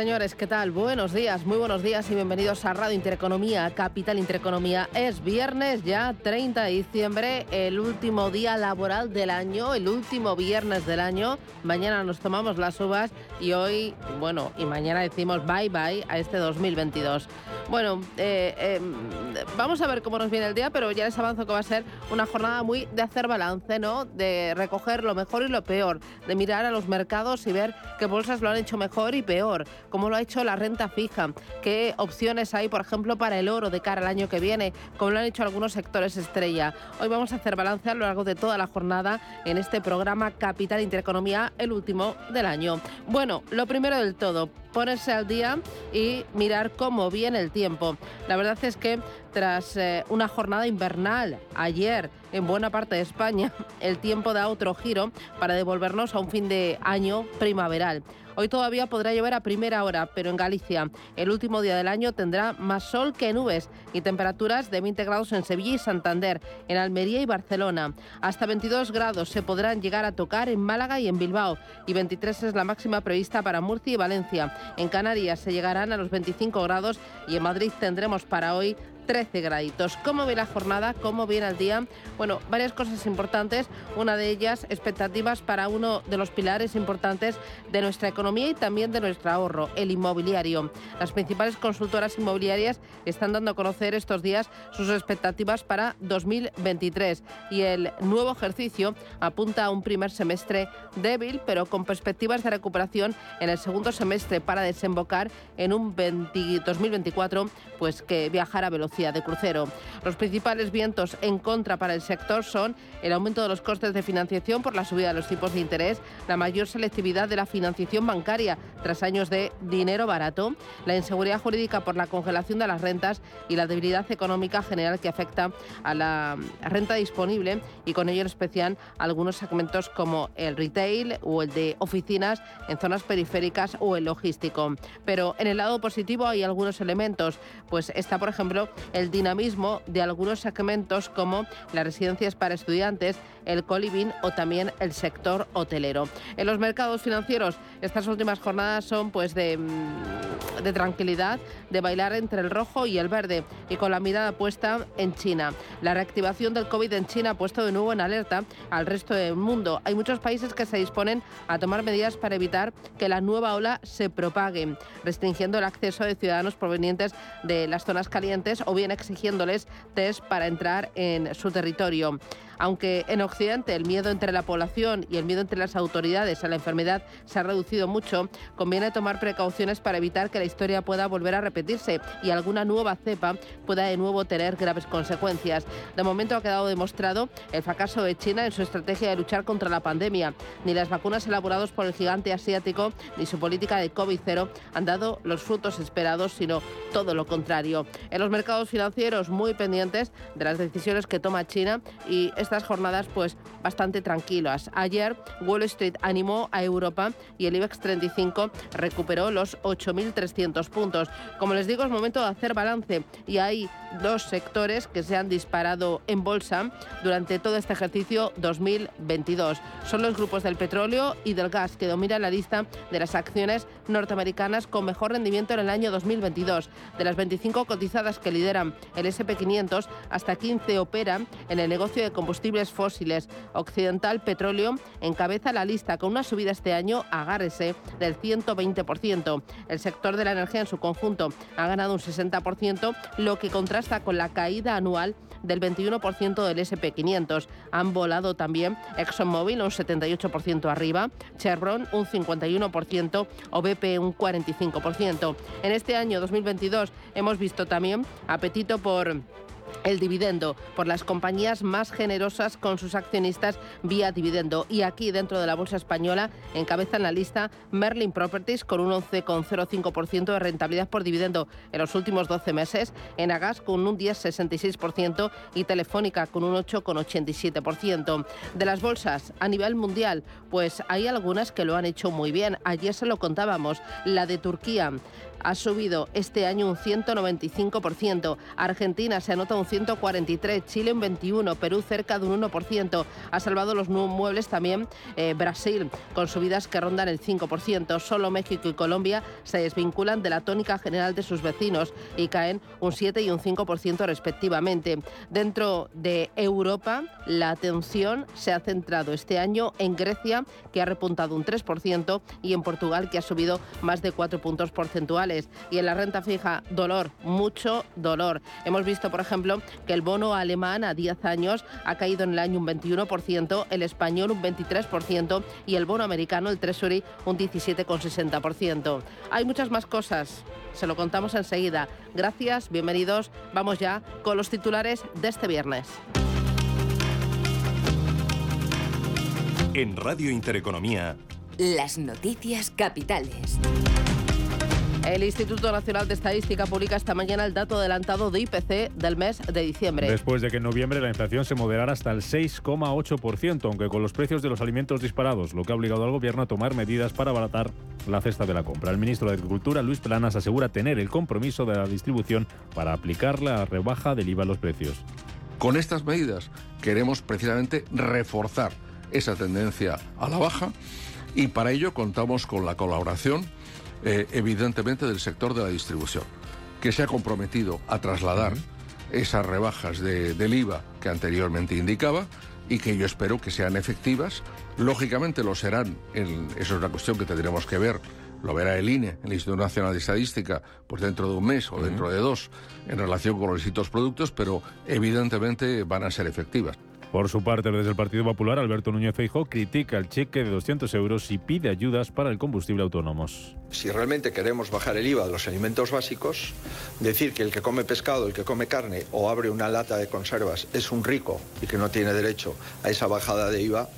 Señores, ¿qué tal? Buenos días, muy buenos días y bienvenidos a Radio Intereconomía, Capital Intereconomía. Es viernes ya 30 de diciembre, el último día laboral del año, el último viernes del año. Mañana nos tomamos las uvas y hoy, bueno, y mañana decimos bye bye a este 2022. Bueno, eh, em, vamos a ver cómo nos viene el día, pero ya les avanzo que va a ser una jornada muy de hacer balance, ¿no? De recoger lo mejor y lo peor, de mirar a los mercados y ver qué bolsas lo han hecho mejor y peor cómo lo ha hecho la renta fija, qué opciones hay, por ejemplo, para el oro de cara al año que viene, como lo han hecho algunos sectores estrella. Hoy vamos a hacer balance a lo largo de toda la jornada en este programa Capital Intereconomía, el último del año. Bueno, lo primero del todo, ponerse al día y mirar cómo viene el tiempo. La verdad es que tras eh, una jornada invernal ayer en buena parte de España, el tiempo da otro giro para devolvernos a un fin de año primaveral. Hoy todavía podrá llover a primera hora, pero en Galicia el último día del año tendrá más sol que nubes y temperaturas de 20 grados en Sevilla y Santander, en Almería y Barcelona. Hasta 22 grados se podrán llegar a tocar en Málaga y en Bilbao y 23 es la máxima prevista para Murcia y Valencia. En Canarias se llegarán a los 25 grados y en Madrid tendremos para hoy 13 graditos. ¿Cómo ve la jornada? ¿Cómo viene el día? Bueno, varias cosas importantes. Una de ellas, expectativas para uno de los pilares importantes de nuestra economía y también de nuestro ahorro, el inmobiliario. Las principales consultoras inmobiliarias están dando a conocer estos días sus expectativas para 2023 y el nuevo ejercicio apunta a un primer semestre débil, pero con perspectivas de recuperación en el segundo semestre para desembocar en un 2024 pues que viajará a velocidad de crucero. Los principales vientos en contra para el sector son el aumento de los costes de financiación por la subida de los tipos de interés, la mayor selectividad de la financiación bancaria tras años de dinero barato, la inseguridad jurídica por la congelación de las rentas y la debilidad económica general que afecta a la renta disponible y con ello en especial algunos segmentos como el retail o el de oficinas en zonas periféricas o el logístico. Pero en el lado positivo hay algunos elementos, pues está por ejemplo el dinamismo de algunos segmentos como las residencias para estudiantes, el coliving o también el sector hotelero. En los mercados financieros, estas últimas jornadas son pues de, mm, de tranquilidad, de bailar entre el rojo y el verde y con la mirada puesta en China. La reactivación del COVID en China ha puesto de nuevo en alerta al resto del mundo. Hay muchos países que se disponen a tomar medidas para evitar que la nueva ola se propague, restringiendo el acceso de ciudadanos provenientes de las zonas calientes o bien exigiéndoles test para entrar en su territorio. Aunque en Occidente el miedo entre la población y el miedo entre las autoridades a la enfermedad se ha reducido mucho, conviene tomar precauciones para evitar que la historia pueda volver a repetirse y alguna nueva cepa pueda de nuevo tener graves consecuencias. De momento ha quedado demostrado el fracaso de China en su estrategia de luchar contra la pandemia. Ni las vacunas elaboradas por el gigante asiático ni su política de COVID-0 han dado los frutos esperados, sino todo lo contrario. En los mercados financieros muy pendientes de las decisiones que toma China y estas jornadas pues bastante tranquilas. Ayer Wall Street animó a Europa y el IBEX 35 recuperó los 8.300 puntos. Como les digo, es momento de hacer balance y hay dos sectores que se han disparado en bolsa durante todo este ejercicio 2022. Son los grupos del petróleo y del gas que dominan la lista de las acciones norteamericanas con mejor rendimiento en el año 2022. De las 25 cotizadas que lideran el SP500, hasta 15 operan en el negocio de combustible combustibles fósiles. Occidental Petróleo encabeza la lista con una subida este año, agárrese, del 120%. El sector de la energía en su conjunto ha ganado un 60%, lo que contrasta con la caída anual del 21% del SP500. Han volado también ExxonMobil un 78% arriba, Chevron un 51% o BP un 45%. En este año 2022 hemos visto también apetito por el dividendo por las compañías más generosas con sus accionistas vía dividendo. Y aquí dentro de la Bolsa Española encabezan la lista Merlin Properties con un 11,05% de rentabilidad por dividendo en los últimos 12 meses, Enagas con un 10,66% y Telefónica con un 8,87%. De las bolsas a nivel mundial, pues hay algunas que lo han hecho muy bien. Ayer se lo contábamos, la de Turquía ha subido este año un 195%, Argentina se anota un 143%, Chile un 21%, Perú cerca de un 1%. Ha salvado los muebles también eh, Brasil, con subidas que rondan el 5%. Solo México y Colombia se desvinculan de la tónica general de sus vecinos y caen un 7 y un 5% respectivamente. Dentro de Europa, la atención se ha centrado este año en Grecia, que ha repuntado un 3%, y en Portugal, que ha subido más de 4 puntos porcentuales. Y en la renta fija, dolor, mucho dolor. Hemos visto, por ejemplo, que el bono alemán a 10 años ha caído en el año un 21%, el español un 23% y el bono americano, el Treasury, un 17,60%. Hay muchas más cosas. Se lo contamos enseguida. Gracias, bienvenidos. Vamos ya con los titulares de este viernes. En Radio Intereconomía. Las noticias capitales. El Instituto Nacional de Estadística publica esta mañana el dato adelantado de IPC del mes de diciembre. Después de que en noviembre la inflación se moderara hasta el 6,8%, aunque con los precios de los alimentos disparados, lo que ha obligado al gobierno a tomar medidas para abaratar la cesta de la compra. El ministro de Agricultura, Luis Planas, asegura tener el compromiso de la distribución para aplicar la rebaja del IVA a los precios. Con estas medidas queremos precisamente reforzar esa tendencia a la baja y para ello contamos con la colaboración eh, evidentemente del sector de la distribución, que se ha comprometido a trasladar esas rebajas del IVA que anteriormente indicaba y que yo espero que sean efectivas. Lógicamente lo serán, eso es una cuestión que tendremos que ver, lo verá el INE, el Instituto Nacional de Estadística, pues dentro de un mes o dentro de dos, en relación con los distintos productos, pero evidentemente van a ser efectivas. Por su parte, desde el Partido Popular, Alberto Núñez Feijóo critica el cheque de 200 euros y pide ayudas para el combustible autónomos. Si realmente queremos bajar el IVA de los alimentos básicos, decir que el que come pescado, el que come carne o abre una lata de conservas es un rico y que no tiene derecho a esa bajada de IVA,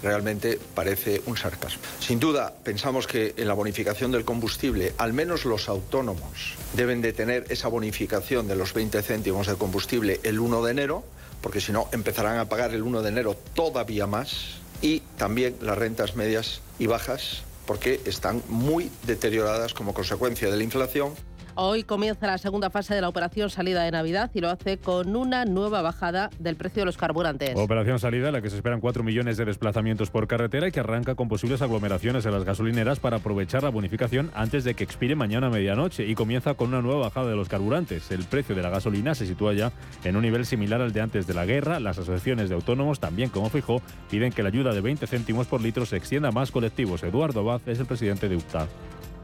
realmente parece un sarcasmo. Sin duda, pensamos que en la bonificación del combustible, al menos los autónomos deben de tener esa bonificación de los 20 céntimos de combustible el 1 de enero porque si no empezarán a pagar el 1 de enero todavía más y también las rentas medias y bajas porque están muy deterioradas como consecuencia de la inflación Hoy comienza la segunda fase de la operación salida de Navidad y lo hace con una nueva bajada del precio de los carburantes. Operación salida en la que se esperan 4 millones de desplazamientos por carretera y que arranca con posibles aglomeraciones en las gasolineras para aprovechar la bonificación antes de que expire mañana a medianoche y comienza con una nueva bajada de los carburantes. El precio de la gasolina se sitúa ya en un nivel similar al de antes de la guerra. Las asociaciones de autónomos, también como fijó, piden que la ayuda de 20 céntimos por litro se extienda a más colectivos. Eduardo Abad es el presidente de UPTA.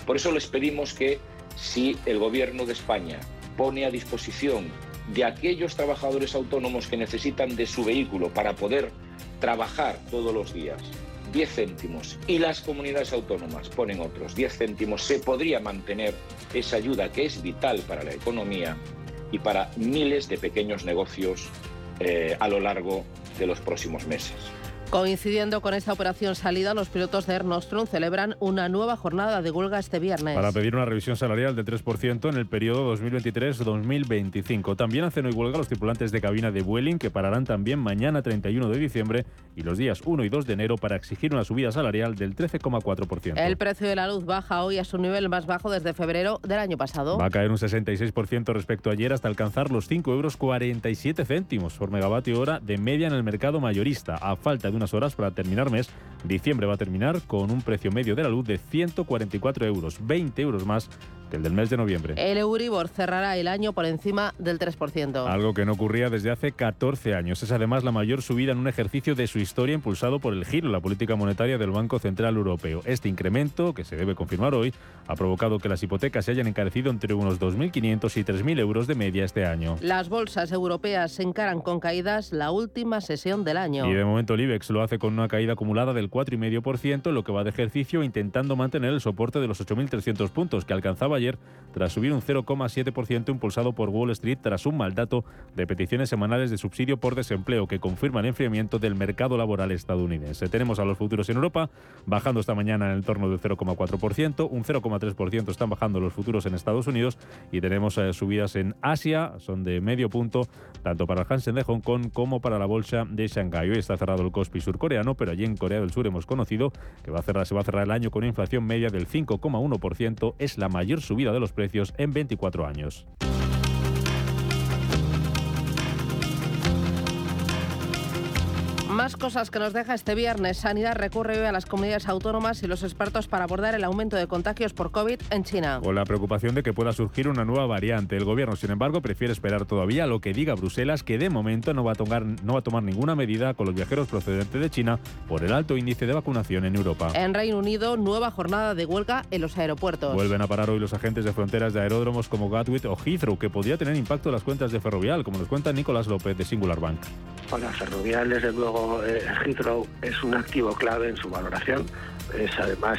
Por eso les pedimos que si el Gobierno de España pone a disposición de aquellos trabajadores autónomos que necesitan de su vehículo para poder trabajar todos los días 10 céntimos y las comunidades autónomas ponen otros 10 céntimos, se podría mantener esa ayuda que es vital para la economía y para miles de pequeños negocios eh, a lo largo de los próximos meses. Coincidiendo con esta operación salida, los pilotos de Air Nostrum celebran una nueva jornada de huelga este viernes. Para pedir una revisión salarial del 3% en el periodo 2023-2025. También hacen hoy huelga los tripulantes de cabina de Vueling, que pararán también mañana 31 de diciembre y los días 1 y 2 de enero para exigir una subida salarial del 13,4%. El precio de la luz baja hoy a su nivel más bajo desde febrero del año pasado. Va a caer un 66% respecto a ayer hasta alcanzar los 5,47 euros por megavatio hora de media en el mercado mayorista, a falta de unas horas para terminar mes. Diciembre va a terminar con un precio medio de la luz de 144 euros, 20 euros más que el del mes de noviembre. El Euribor cerrará el año por encima del 3%. Algo que no ocurría desde hace 14 años. Es además la mayor subida en un ejercicio de su historia impulsado por el giro, la política monetaria del Banco Central Europeo. Este incremento, que se debe confirmar hoy, ha provocado que las hipotecas se hayan encarecido entre unos 2.500 y 3.000 euros de media este año. Las bolsas europeas se encaran con caídas la última sesión del año. Y de momento el IBEX lo hace con una caída acumulada del 4,5%, lo que va de ejercicio intentando mantener el soporte de los 8.300 puntos que alcanzaba ayer tras subir un 0,7% impulsado por Wall Street tras un mal dato de peticiones semanales de subsidio por desempleo que confirman enfriamiento del mercado laboral estadounidense. Tenemos a los futuros en Europa bajando esta mañana en el torno del 0,4%, un 0,3% están bajando los futuros en Estados Unidos y tenemos eh, subidas en Asia, son de medio punto, tanto para el Hansen de Hong Kong como para la bolsa de Shanghái. Hoy está cerrado el Kospi surcoreano, pero allí en Corea del Sur hemos conocido que va a cerrar, se va a cerrar el año con una inflación media del 5,1%, es la mayor subida de los precios en 24 años. Más cosas que nos deja este viernes. Sanidad recurre hoy a las comunidades autónomas y los expertos para abordar el aumento de contagios por COVID en China. Con la preocupación de que pueda surgir una nueva variante. El gobierno, sin embargo, prefiere esperar todavía a lo que diga Bruselas, que de momento no va, a tomar, no va a tomar ninguna medida con los viajeros procedentes de China por el alto índice de vacunación en Europa. En Reino Unido, nueva jornada de huelga en los aeropuertos. Vuelven a parar hoy los agentes de fronteras de aeródromos como Gatwick o Heathrow, que podría tener impacto en las cuentas de Ferrovial, como nos cuenta Nicolás López de Singular Bank. Para Ferrovial, desde luego, eh, Heathrow es un activo clave en su valoración. Es además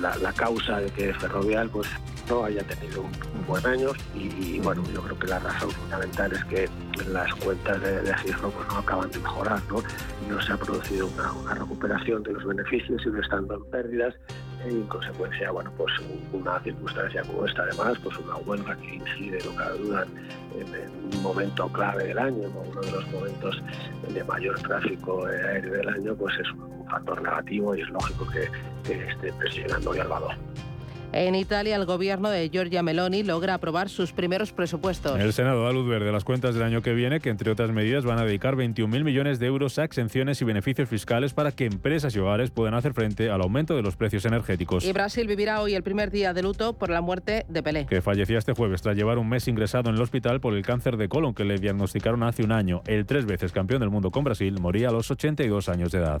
la, causa de que Ferrovial pues, no haya tenido un, buen año y, bueno, yo creo que la razón fundamental es que las cuentas de, de Heathrow pues, no acaban de mejorar, ¿no? No se ha producido una, una recuperación de los beneficios, sino estando en pérdidas en consecuencia, bueno, pues una circunstancia como esta, además, pues una huelga que incide, no cabe duda, en, un momento clave del año, uno de los momentos de mayor tráfico aéreo del año, pues es un factor negativo y es lógico que, que esté presionando hoy al valor. En Italia, el gobierno de Giorgia Meloni logra aprobar sus primeros presupuestos. El Senado da luz verde a las cuentas del año que viene, que entre otras medidas van a dedicar 21.000 millones de euros a exenciones y beneficios fiscales para que empresas y hogares puedan hacer frente al aumento de los precios energéticos. Y Brasil vivirá hoy el primer día de luto por la muerte de Pelé. Que fallecía este jueves tras llevar un mes ingresado en el hospital por el cáncer de colon que le diagnosticaron hace un año. El tres veces campeón del mundo con Brasil moría a los 82 años de edad.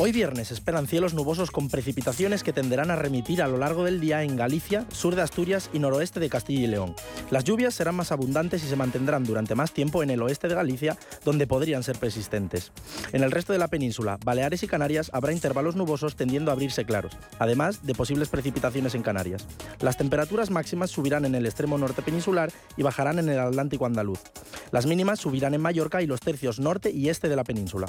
Hoy viernes esperan cielos nubosos con precipitaciones que tenderán a remitir a lo largo del día en Galicia, sur de Asturias y noroeste de Castilla y León. Las lluvias serán más abundantes y se mantendrán durante más tiempo en el oeste de Galicia, donde podrían ser persistentes. En el resto de la península, Baleares y Canarias habrá intervalos nubosos tendiendo a abrirse claros, además de posibles precipitaciones en Canarias. Las temperaturas máximas subirán en el extremo norte peninsular y bajarán en el Atlántico andaluz. Las mínimas subirán en Mallorca y los tercios norte y este de la península.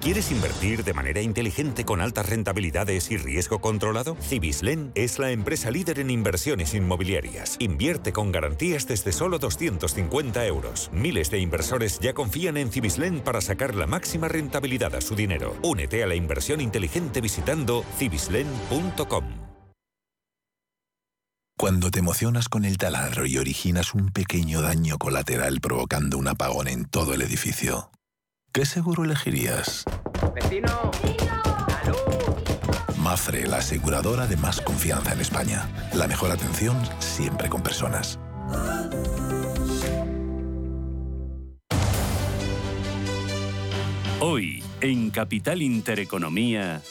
¿Quieres invertir de manera inteligente con altas rentabilidades y riesgo controlado? Cibislen es la empresa líder en inversiones inmobiliarias. Invierte con garantías desde solo 250 euros. Miles de inversores ya confían en Cibislen para sacar la máxima rentabilidad a su dinero. Únete a la inversión inteligente visitando cibislen.com. Cuando te emocionas con el taladro y originas un pequeño daño colateral provocando un apagón en todo el edificio, ¿qué seguro elegirías? ¡Vecino! Mafre, la aseguradora de más confianza en España. La mejor atención siempre con personas. Hoy, en Capital Intereconomía.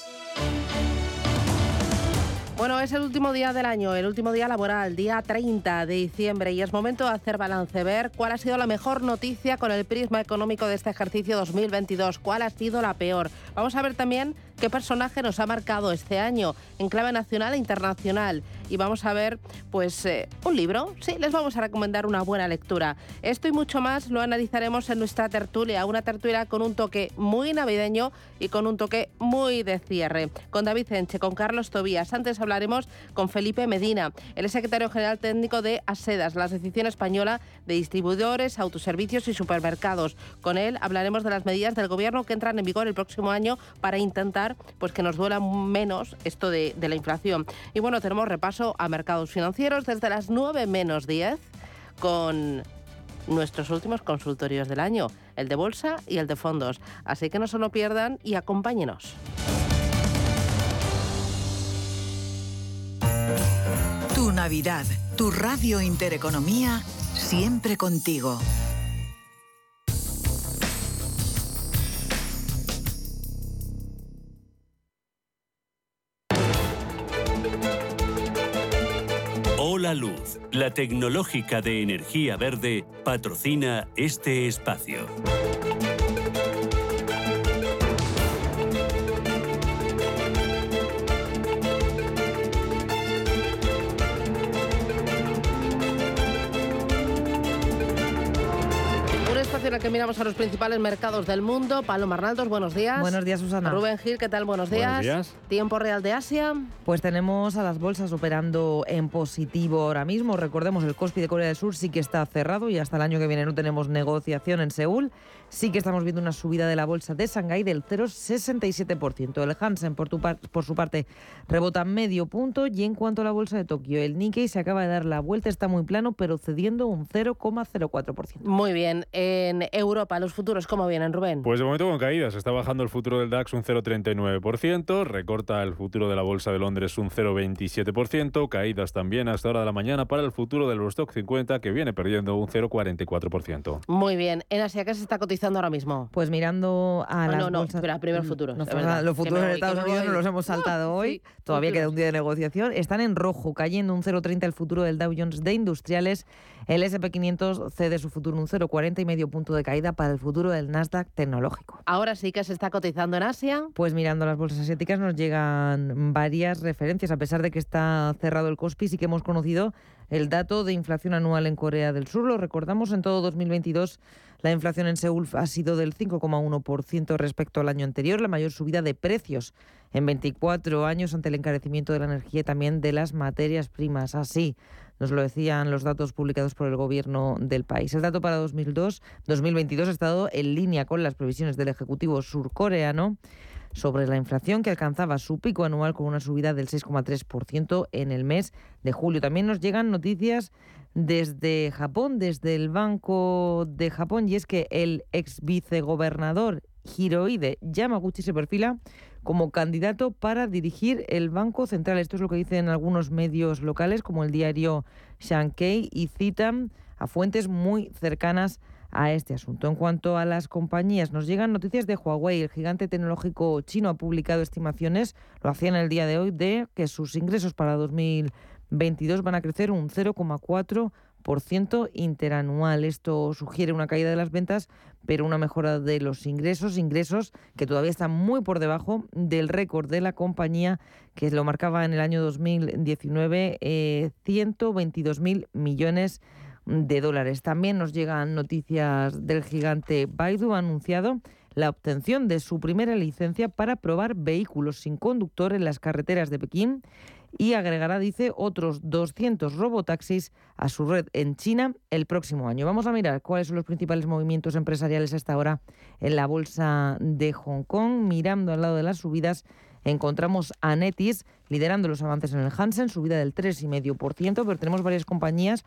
Bueno, es el último día del año, el último día laboral, día 30 de diciembre, y es momento de hacer balance, ver cuál ha sido la mejor noticia con el prisma económico de este ejercicio 2022, cuál ha sido la peor. Vamos a ver también qué personaje nos ha marcado este año en clave nacional e internacional. Y vamos a ver pues eh, un libro. Sí, les vamos a recomendar una buena lectura. Esto y mucho más lo analizaremos en nuestra tertulia, una tertulia con un toque muy navideño y con un toque muy de cierre. Con David Enche, con Carlos Tobías. Antes hablaremos con Felipe Medina, el secretario general técnico de ASEDAS, la Asociación Española de Distribuidores, Autoservicios y Supermercados. Con él hablaremos de las medidas del gobierno que entran en vigor el próximo año para intentar pues, que nos duela menos esto de, de la inflación. Y bueno, tenemos repaso a mercados financieros desde las 9 menos 10 con nuestros últimos consultorios del año, el de bolsa y el de fondos. Así que no se lo pierdan y acompáñenos. Tu Navidad, tu Radio Intereconomía, siempre contigo. Hola Luz, la tecnológica de energía verde, patrocina este espacio. Miramos a los principales mercados del mundo. Paloma Arnaldos, buenos días. Buenos días, Susana. Rubén Gil, ¿qué tal? Buenos días. Buenos días. Tiempo real de Asia. Pues tenemos a las bolsas operando en positivo ahora mismo. Recordemos, el Kospi de Corea del Sur sí que está cerrado y hasta el año que viene no tenemos negociación en Seúl. Sí que estamos viendo una subida de la bolsa de Shanghái del 0,67%. El Hansen, por, tu par- por su parte, rebota medio punto. Y en cuanto a la bolsa de Tokio, el Nikkei se acaba de dar la vuelta, está muy plano, pero cediendo un 0,04%. Muy bien. En Europa, los futuros, ¿cómo vienen, Rubén? Pues de momento con caídas. Está bajando el futuro del DAX un 0,39%, recorta el futuro de la Bolsa de Londres un 0,27%, caídas también hasta hora de la mañana para el futuro del Eurostock 50 que viene perdiendo un 0,44%. Muy bien. En Asia, ¿qué se está cotizando ahora mismo? Pues mirando a Ah, las no, no, bolsas... espera, primero futuros, Nos verdad. los futuros que Estados Unidos nos los hemos saltado hoy. Todavía queda un día de negociación. Están en rojo, cayendo un 0,30 el futuro del Dow Jones de Industriales. El SP500 cede su futuro un 0,40 y medio punto de caída para el futuro del Nasdaq tecnológico. Ahora sí que se está cotizando en Asia. Pues mirando las bolsas asiáticas nos llegan varias referencias. A pesar de que está cerrado el Kospi, sí que hemos conocido el dato de inflación anual en Corea del Sur. Lo recordamos, en todo 2022 la inflación en Seúl ha sido del 5,1% respecto al año anterior, la mayor subida de precios en 24 años ante el encarecimiento de la energía y también de las materias primas. Así nos lo decían los datos publicados por el gobierno del país. El dato para 2002, 2022 ha estado en línea con las previsiones del Ejecutivo surcoreano sobre la inflación que alcanzaba su pico anual con una subida del 6,3% en el mes de julio. También nos llegan noticias desde Japón, desde el Banco de Japón, y es que el ex vicegobernador Hirohide Yamaguchi se perfila como candidato para dirigir el Banco Central. Esto es lo que dicen algunos medios locales como el diario Sankei y citan a fuentes muy cercanas a este asunto. En cuanto a las compañías, nos llegan noticias de Huawei. El gigante tecnológico chino ha publicado estimaciones, lo hacía en el día de hoy, de que sus ingresos para 2022 van a crecer un 0,4% interanual. Esto sugiere una caída de las ventas, pero una mejora de los ingresos, ingresos que todavía están muy por debajo del récord de la compañía que lo marcaba en el año 2019, eh, 122.000 millones de dólares. También nos llegan noticias del gigante Baidu, ha anunciado la obtención de su primera licencia para probar vehículos sin conductor en las carreteras de Pekín y agregará, dice, otros 200 robotaxis a su red en China el próximo año. Vamos a mirar cuáles son los principales movimientos empresariales hasta ahora en la bolsa de Hong Kong. Mirando al lado de las subidas, encontramos a Netis liderando los avances en el Hansen, subida del 3,5%, pero tenemos varias compañías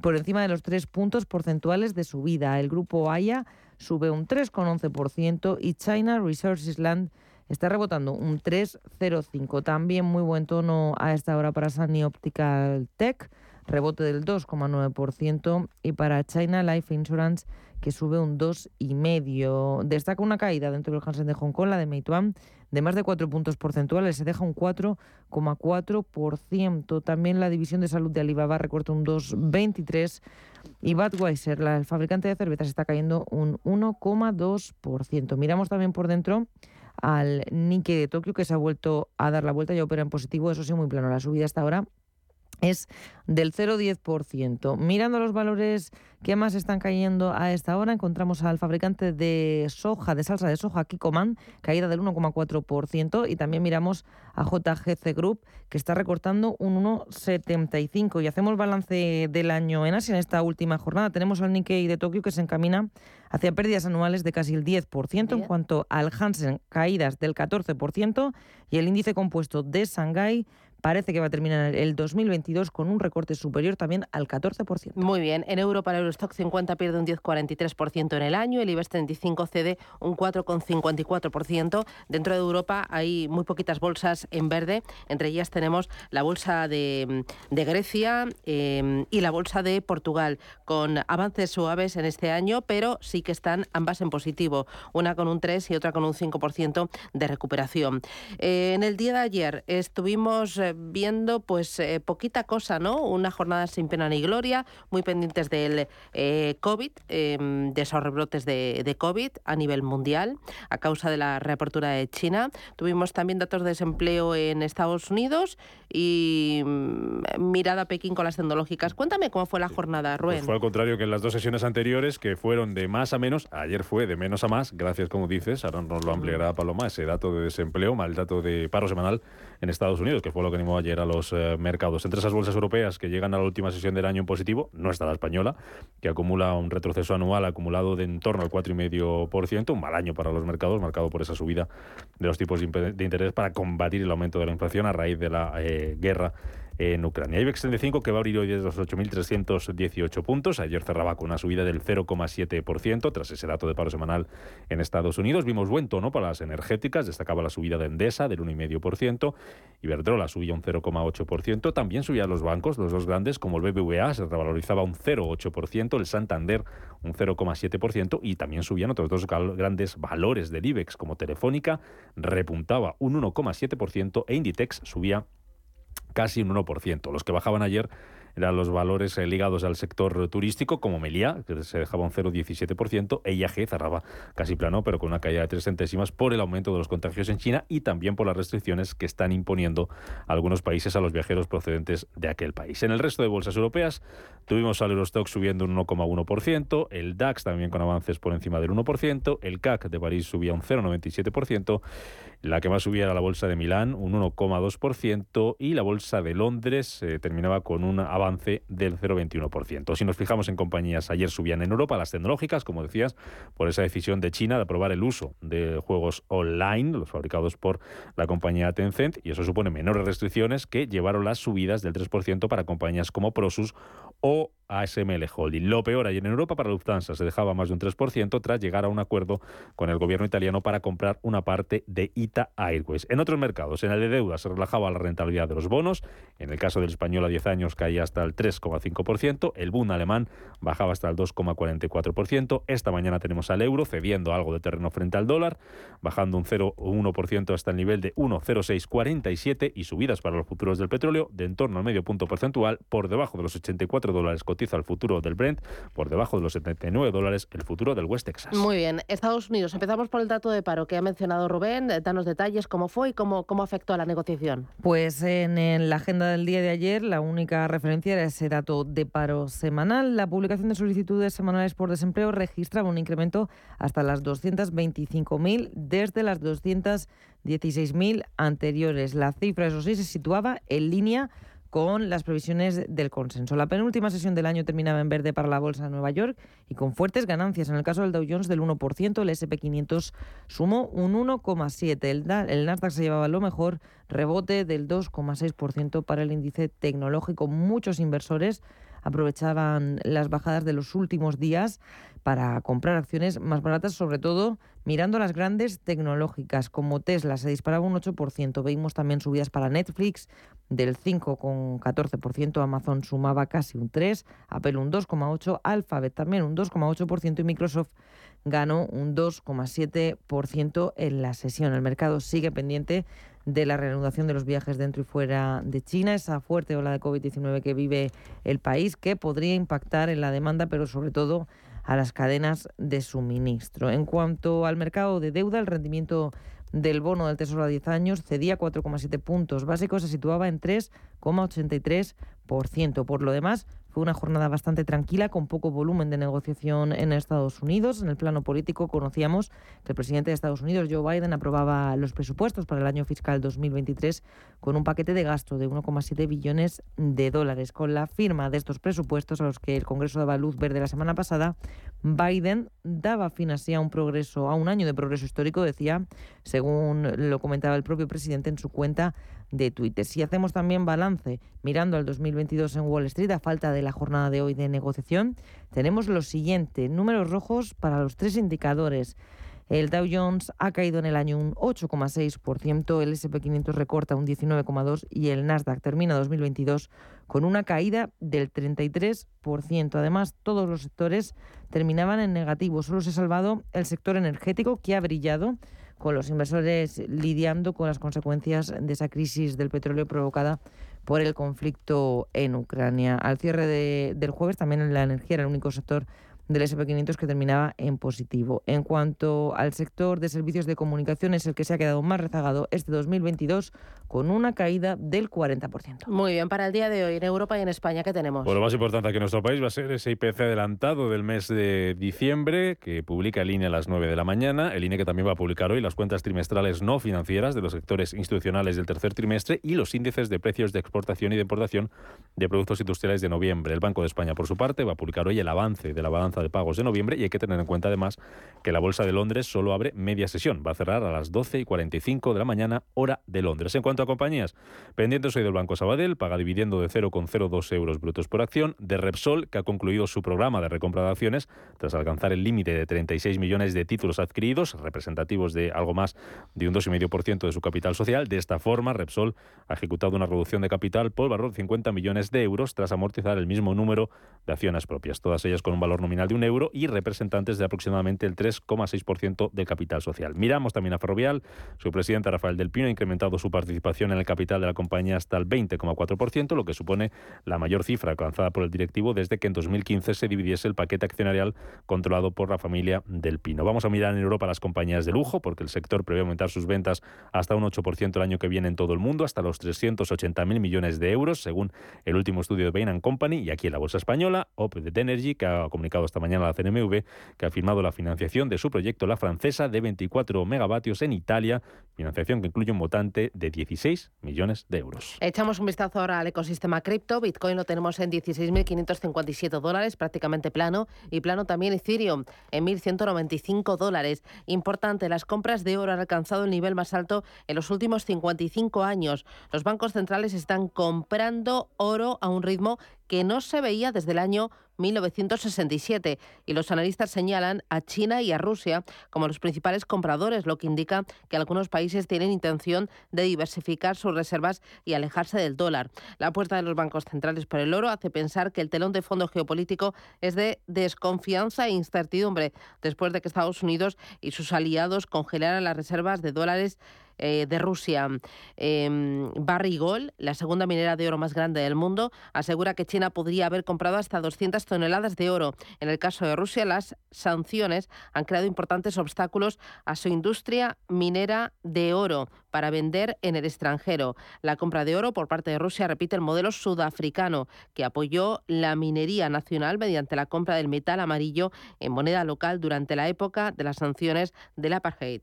por encima de los tres puntos porcentuales de subida. El grupo Aya sube un 3,11% y China Resources Land está rebotando un 3,05%. También muy buen tono a esta hora para Sunny Optical Tech, rebote del 2,9% y para China Life Insurance que sube un 2,5%. Destaca una caída dentro del Hansen de Hong Kong, la de Meituan, de más de 4 puntos porcentuales, se deja un 4,4%. También la división de salud de Alibaba recorta un 2,23% y Budweiser, el fabricante de cervezas, está cayendo un 1,2%. Miramos también por dentro al Nikkei de Tokio, que se ha vuelto a dar la vuelta y opera en positivo, eso sí, muy plano. La subida hasta ahora es del 0,10%. Mirando los valores que más están cayendo a esta hora, encontramos al fabricante de soja, de salsa de soja, Kikoman, caída del 1,4%, y también miramos a JGC Group, que está recortando un 1,75%. Y hacemos balance del año en Asia en esta última jornada. Tenemos al Nikkei de Tokio que se encamina hacia pérdidas anuales de casi el 10%, en cuanto al Hansen, caídas del 14%, y el índice compuesto de Shanghái parece que va a terminar el 2022 con un recorte superior también al 14%. Muy bien, en Europa el Eurostock 50 pierde un 10,43% en el año, el IBEX 35 cede un 4,54%. Dentro de Europa hay muy poquitas bolsas en verde, entre ellas tenemos la bolsa de, Grecia eh, y la bolsa de Portugal, con avances suaves en este año, pero sí que están ambas en positivo, una con un 3 y otra con un 5% de recuperación. Eh, en el día de ayer estuvimos eh, viendo pues eh, poquita cosa, ¿no? Una jornada sin pena ni gloria, muy pendientes del eh, COVID, em, de esos rebrotes de, de, COVID a nivel mundial a causa de la reapertura de China. Tuvimos también datos de desempleo en Estados Unidos y mm, mirada a Pekín con las tecnológicas. Cuéntame cómo fue la jornada, Rubén. Pues fue al contrario que en las dos sesiones anteriores, que fueron de más a menos. Ayer fue de menos a más, gracias, como dices, ahora nos lo ampliará Paloma, ese dato de desempleo, mal dato de paro semanal en Estados Unidos, que fue lo que ayer a los eh, mercados. Entre esas bolsas europeas que llegan a la última sesión del año en positivo, no está la española, que acumula un retroceso anual acumulado de en torno al 4,5%, un mal año para los mercados, marcado por esa subida de los tipos de interés para combatir el aumento de la inflación a raíz de la eh, guerra en Ucrania. IBEX 35 que va a abrir hoy desde los 8.318 puntos. Ayer cerraba con una subida del 0,7% tras ese dato de paro semanal en Estados Unidos. Vimos buen tono para las energéticas. Destacaba la subida de Endesa del 1,5%. Iberdrola subía un 0,8%. También subían los bancos, los dos grandes, como el BBVA, se revalorizaba un 0,8%. El Santander un 0,7%. Y también subían otros dos grandes valores del IBEX, como Telefónica, repuntaba un 1,7% e Inditex subía casi un 1%. Los que bajaban ayer eran los valores eh, ligados al sector turístico, como Meliá, que se dejaba un 0,17%, e IAG cerraba casi plano, pero con una caída de 3 centésimas por el aumento de los contagios en China y también por las restricciones que están imponiendo algunos países a los viajeros procedentes de aquel país. En el resto de bolsas europeas tuvimos al Eurostock subiendo un 1,1%, el DAX también con avances por encima del 1%, el CAC de París subía un 0,97%, la que más subía era la bolsa de Milán, un 1,2%, y la bolsa de Londres eh, terminaba con un avance del 0,21%. Si nos fijamos en compañías, ayer subían en Europa las tecnológicas, como decías, por esa decisión de China de aprobar el uso de juegos online, los fabricados por la compañía Tencent, y eso supone menores restricciones que llevaron las subidas del 3% para compañías como Prosus o ASML Holding. Lo peor ayer en Europa para Lufthansa se dejaba más de un 3% tras llegar a un acuerdo con el gobierno italiano para comprar una parte de ITA Airways. En otros mercados, en el de deuda se relajaba la rentabilidad de los bonos. En el caso del español a 10 años caía hasta el 3,5%. El Bund alemán bajaba hasta el 2,44%. Esta mañana tenemos al euro cediendo algo de terreno frente al dólar, bajando un 0,1% hasta el nivel de 1,0647 y subidas para los futuros del petróleo de en torno al medio punto porcentual por debajo de los 84 dólares cotiza el futuro del Brent, por debajo de los 79 dólares el futuro del West Texas. Muy bien, Estados Unidos. Empezamos por el dato de paro que ha mencionado Rubén. Danos detalles, cómo fue y cómo, cómo afectó a la negociación. Pues en, en la agenda del día de ayer la única referencia era ese dato de paro semanal. La publicación de solicitudes semanales por desempleo registraba un incremento hasta las 225.000 desde las 216.000 anteriores. La cifra, eso sí, se situaba en línea con las previsiones del consenso. La penúltima sesión del año terminaba en verde para la Bolsa de Nueva York y con fuertes ganancias. En el caso del Dow Jones del 1%, el SP500 sumó un 1,7%. El, el Nasdaq se llevaba lo mejor, rebote del 2,6% para el índice tecnológico. Muchos inversores aprovechaban las bajadas de los últimos días para comprar acciones más baratas, sobre todo mirando las grandes tecnológicas como Tesla, se disparaba un 8%. Veimos también subidas para Netflix del 5,14%, Amazon sumaba casi un 3%, Apple un 2,8%, Alphabet también un 2,8% y Microsoft ganó un 2,7% en la sesión. El mercado sigue pendiente de la reanudación de los viajes dentro y fuera de China, esa fuerte ola de COVID-19 que vive el país, que podría impactar en la demanda, pero sobre todo a las cadenas de suministro. En cuanto al mercado de deuda, el rendimiento del bono del Tesoro a 10 años cedía 4,7 puntos básicos, se situaba en 3,83%. Por lo demás, fue una jornada bastante tranquila, con poco volumen de negociación en Estados Unidos. En el plano político conocíamos que el presidente de Estados Unidos, Joe Biden, aprobaba los presupuestos para el año fiscal 2023 con un paquete de gasto de 1,7 billones de dólares. Con la firma de estos presupuestos a los que el Congreso daba luz verde la semana pasada, Biden daba fin así a un progreso, a un año de progreso histórico, decía, según lo comentaba el propio presidente en su cuenta de Twitter. Si hacemos también balance mirando al 2022 en Wall Street, a falta de la jornada de hoy de negociación, tenemos lo siguiente, números rojos para los tres indicadores. El Dow Jones ha caído en el año un 8,6%, el SP500 recorta un 19,2% y el Nasdaq termina 2022 con una caída del 33%. Además, todos los sectores terminaban en negativo. Solo se ha salvado el sector energético que ha brillado con los inversores lidiando con las consecuencias de esa crisis del petróleo provocada por el conflicto en Ucrania. Al cierre del jueves también la energía era el único sector del SP500 que terminaba en positivo. En cuanto al sector de servicios de comunicación, es el que se ha quedado más rezagado este 2022 con una caída del 40%. Muy bien, para el día de hoy en Europa y en España, ¿qué tenemos? Bueno, lo más importante aquí en nuestro país va a ser ese IPC adelantado del mes de diciembre que publica el INE a las 9 de la mañana. El INE que también va a publicar hoy las cuentas trimestrales no financieras de los sectores institucionales del tercer trimestre y los índices de precios de exportación y de importación de productos industriales de noviembre. El Banco de España, por su parte, va a publicar hoy el avance de la balanza de pagos de noviembre y hay que tener en cuenta además que la Bolsa de Londres solo abre media sesión. Va a cerrar a las 12 y 45 de la mañana, hora de Londres. En cuanto compañías. Pendientes hoy del Banco Sabadell, paga dividiendo de 0,02 euros brutos por acción, de Repsol, que ha concluido su programa de recompra de acciones tras alcanzar el límite de 36 millones de títulos adquiridos, representativos de algo más de un 2,5% de su capital social. De esta forma, Repsol ha ejecutado una reducción de capital por valor de 50 millones de euros tras amortizar el mismo número de acciones propias, todas ellas con un valor nominal de un euro y representantes de aproximadamente el 3,6% del capital social. Miramos también a Ferrovial. Su presidente Rafael del Pino ha incrementado su participación en el capital de la compañía hasta el 20,4%, lo que supone la mayor cifra alcanzada por el directivo desde que en 2015 se dividiese el paquete accionarial controlado por la familia del Pino. Vamos a mirar en Europa las compañías de lujo, porque el sector prevé aumentar sus ventas hasta un 8% el año que viene en todo el mundo, hasta los 380.000 millones de euros, según el último estudio de Bain Company. Y aquí en la bolsa española, Opet Energy, que ha comunicado esta mañana la CNMV, que ha firmado la financiación de su proyecto La Francesa de 24 megavatios en Italia, financiación que incluye un votante de 16 millones de euros. Echamos un vistazo ahora al ecosistema cripto. Bitcoin lo tenemos en 16.557 dólares, prácticamente plano, y plano también Ethereum en 1.195 dólares. Importante, las compras de oro han alcanzado el nivel más alto en los últimos 55 años. Los bancos centrales están comprando oro a un ritmo que no se veía desde el año 1967 y los analistas señalan a China y a Rusia como los principales compradores, lo que indica que algunos países tienen intención de diversificar sus reservas y alejarse del dólar. La apuesta de los bancos centrales por el oro hace pensar que el telón de fondo geopolítico es de desconfianza e incertidumbre después de que Estados Unidos y sus aliados congelaran las reservas de dólares eh, de Rusia. Eh, Barrigol, la segunda minera de oro más grande del mundo, asegura que China podría haber comprado hasta 200 toneladas de oro. En el caso de Rusia, las sanciones han creado importantes obstáculos a su industria minera de oro para vender en el extranjero. La compra de oro por parte de Rusia repite el modelo sudafricano que apoyó la minería nacional mediante la compra del metal amarillo en moneda local durante la época de las sanciones del apartheid.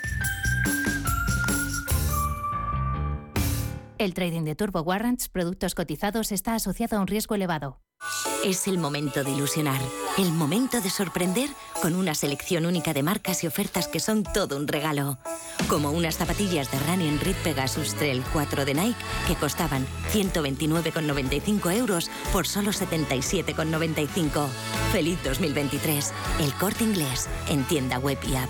El trading de Turbo Warrants, productos cotizados, está asociado a un riesgo elevado. Es el momento de ilusionar, el momento de sorprender con una selección única de marcas y ofertas que son todo un regalo. Como unas zapatillas de Running Reed Pegasus Trail 4 de Nike que costaban 129,95 euros por solo 77,95. Feliz 2023. El corte inglés en tienda web y app.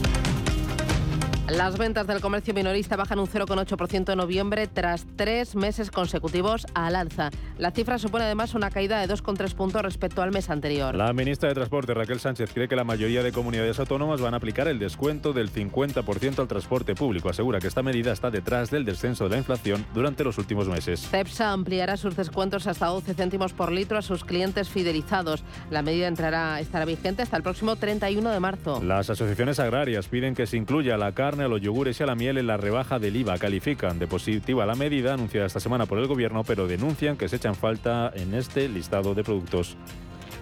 Las ventas del comercio minorista bajan un 0,8% en noviembre tras tres meses consecutivos al alza. La cifra supone además una caída de 2,3 puntos respecto al mes anterior. La ministra de Transporte, Raquel Sánchez, cree que la mayoría de comunidades autónomas van a aplicar el descuento del 50% al transporte público. Asegura que esta medida está detrás del descenso de la inflación durante los últimos meses. CEPSA ampliará sus descuentos hasta 12 céntimos por litro a sus clientes fidelizados. La medida entrará, estará vigente hasta el próximo 31 de marzo. Las asociaciones agrarias piden que se incluya la carne, a los yogures y a la miel en la rebaja del IVA. Califican de positiva la medida anunciada esta semana por el Gobierno, pero denuncian que se echan falta en este listado de productos.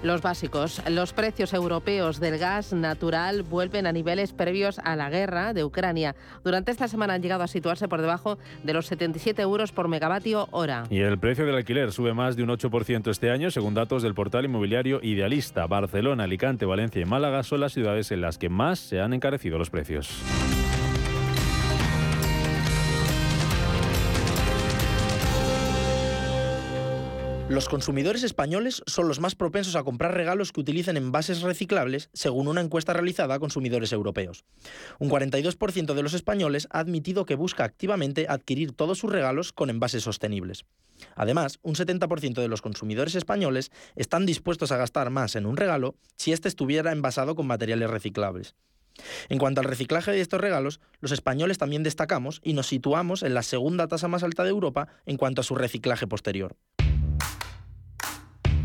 Los básicos. Los precios europeos del gas natural vuelven a niveles previos a la guerra de Ucrania. Durante esta semana han llegado a situarse por debajo de los 77 euros por megavatio hora. Y el precio del alquiler sube más de un 8% este año, según datos del portal inmobiliario Idealista. Barcelona, Alicante, Valencia y Málaga son las ciudades en las que más se han encarecido los precios. Los consumidores españoles son los más propensos a comprar regalos que utilicen envases reciclables, según una encuesta realizada a consumidores europeos. Un 42% de los españoles ha admitido que busca activamente adquirir todos sus regalos con envases sostenibles. Además, un 70% de los consumidores españoles están dispuestos a gastar más en un regalo si éste estuviera envasado con materiales reciclables. En cuanto al reciclaje de estos regalos, los españoles también destacamos y nos situamos en la segunda tasa más alta de Europa en cuanto a su reciclaje posterior.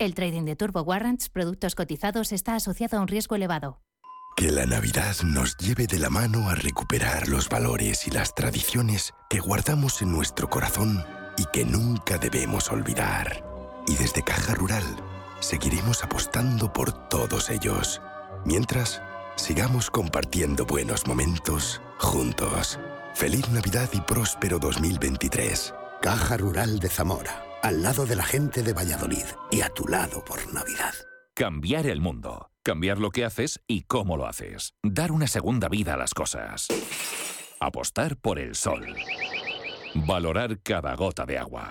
El trading de Turbo Warrants, productos cotizados, está asociado a un riesgo elevado. Que la Navidad nos lleve de la mano a recuperar los valores y las tradiciones que guardamos en nuestro corazón y que nunca debemos olvidar. Y desde Caja Rural seguiremos apostando por todos ellos. Mientras, sigamos compartiendo buenos momentos juntos. Feliz Navidad y próspero 2023. Caja Rural de Zamora al lado de la gente de Valladolid y a tu lado por Navidad. Cambiar el mundo. Cambiar lo que haces y cómo lo haces. Dar una segunda vida a las cosas. Apostar por el sol. Valorar cada gota de agua.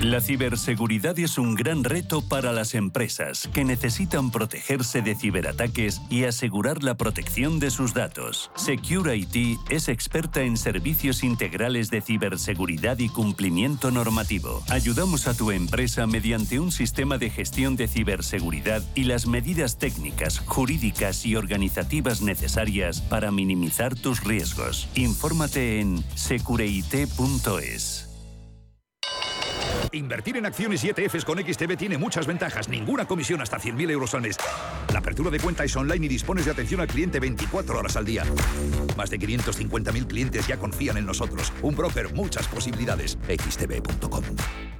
La ciberseguridad es un gran reto para las empresas que necesitan protegerse de ciberataques y asegurar la protección de sus datos. Secure IT es experta en servicios integrales de ciberseguridad y cumplimiento normativo. Ayudamos a tu empresa mediante un sistema de gestión de ciberseguridad y las medidas técnicas, jurídicas y organizativas necesarias para minimizar tus riesgos. Infórmate en secureit.es. Invertir en acciones y ETFs con XTB tiene muchas ventajas. Ninguna comisión hasta 100.000 euros al mes. La apertura de cuenta es online y dispones de atención al cliente 24 horas al día. Más de 550.000 clientes ya confían en nosotros. Un broker, muchas posibilidades. xtb.com.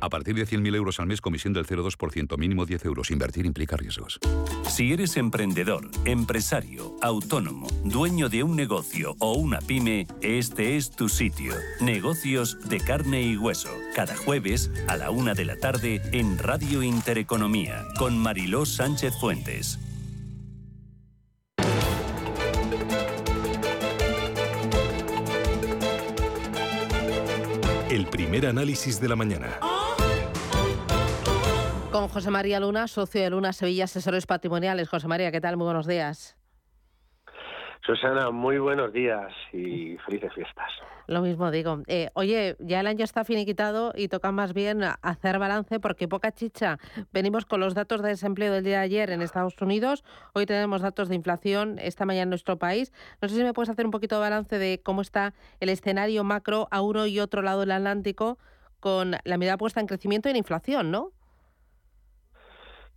A partir de 100.000 euros al mes, comisión del 0,2%, mínimo 10 euros. Invertir implica riesgos. Si eres emprendedor, empresario, autónomo, dueño de un negocio o una pyme, este es tu sitio. Negocios de carne y hueso. Cada jueves a la una de la tarde en Radio Intereconomía con Mariló Sánchez Fuentes. El primer análisis de la mañana. Con José María Luna, socio de Luna Sevilla Asesores Patrimoniales. José María, ¿qué tal? Muy buenos días. Susana, muy buenos días y felices fiestas. Lo mismo digo. Eh, oye, ya el año está finiquitado y toca más bien hacer balance porque poca chicha. Venimos con los datos de desempleo del día de ayer en Estados Unidos. Hoy tenemos datos de inflación esta mañana en nuestro país. No sé si me puedes hacer un poquito de balance de cómo está el escenario macro a uno y otro lado del Atlántico con la mirada puesta en crecimiento y en inflación, ¿no?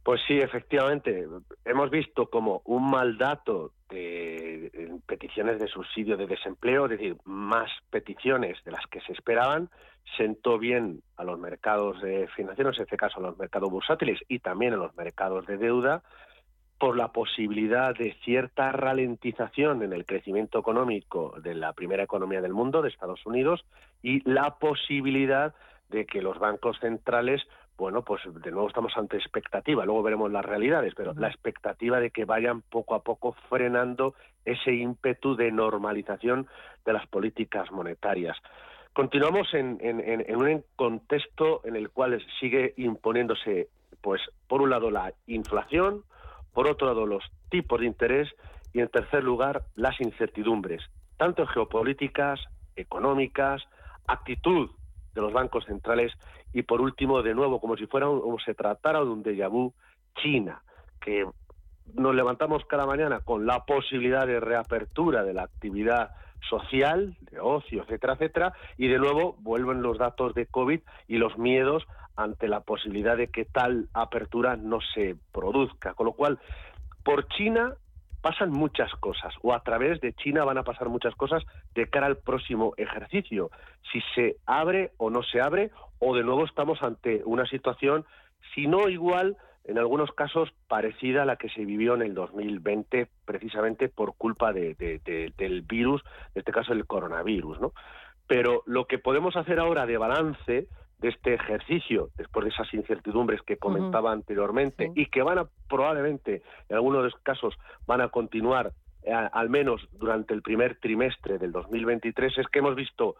Pues sí, efectivamente. Hemos visto como un mal dato de peticiones de subsidio de desempleo, es decir, más peticiones de las que se esperaban, sentó bien a los mercados financieros, en este caso a los mercados bursátiles y también a los mercados de deuda, por la posibilidad de cierta ralentización en el crecimiento económico de la primera economía del mundo, de Estados Unidos, y la posibilidad de que los bancos centrales bueno, pues de nuevo estamos ante expectativa, luego veremos las realidades, pero la expectativa de que vayan poco a poco frenando ese ímpetu de normalización de las políticas monetarias. Continuamos en, un contexto en el cual sigue imponiéndose, pues, por un lado la inflación, por otro lado los tipos de interés y, en tercer lugar, las incertidumbres, tanto geopolíticas, económicas, actitud de los bancos centrales y por último, de nuevo, como si fuera como se tratara de un déjà vu, China, que nos levantamos cada mañana con la posibilidad de reapertura de la actividad social, de ocio, etcétera, etcétera, y de nuevo vuelven los datos de COVID y los miedos ante la posibilidad de que tal apertura no se produzca. Con lo cual, por China pasan muchas cosas, o a través de China van a pasar muchas cosas de cara al próximo ejercicio, si se abre o no se abre, o de nuevo estamos ante una situación, si no igual, en algunos casos parecida a la que se vivió en el 2020, precisamente por culpa de, del virus, en este caso el coronavirus, ¿no? Pero lo que podemos hacer ahora de balance de este ejercicio, después de esas incertidumbres que comentaba anteriormente y que van a probablemente, en algunos de los casos, van a continuar eh, al menos durante el primer trimestre del 2023, es que hemos visto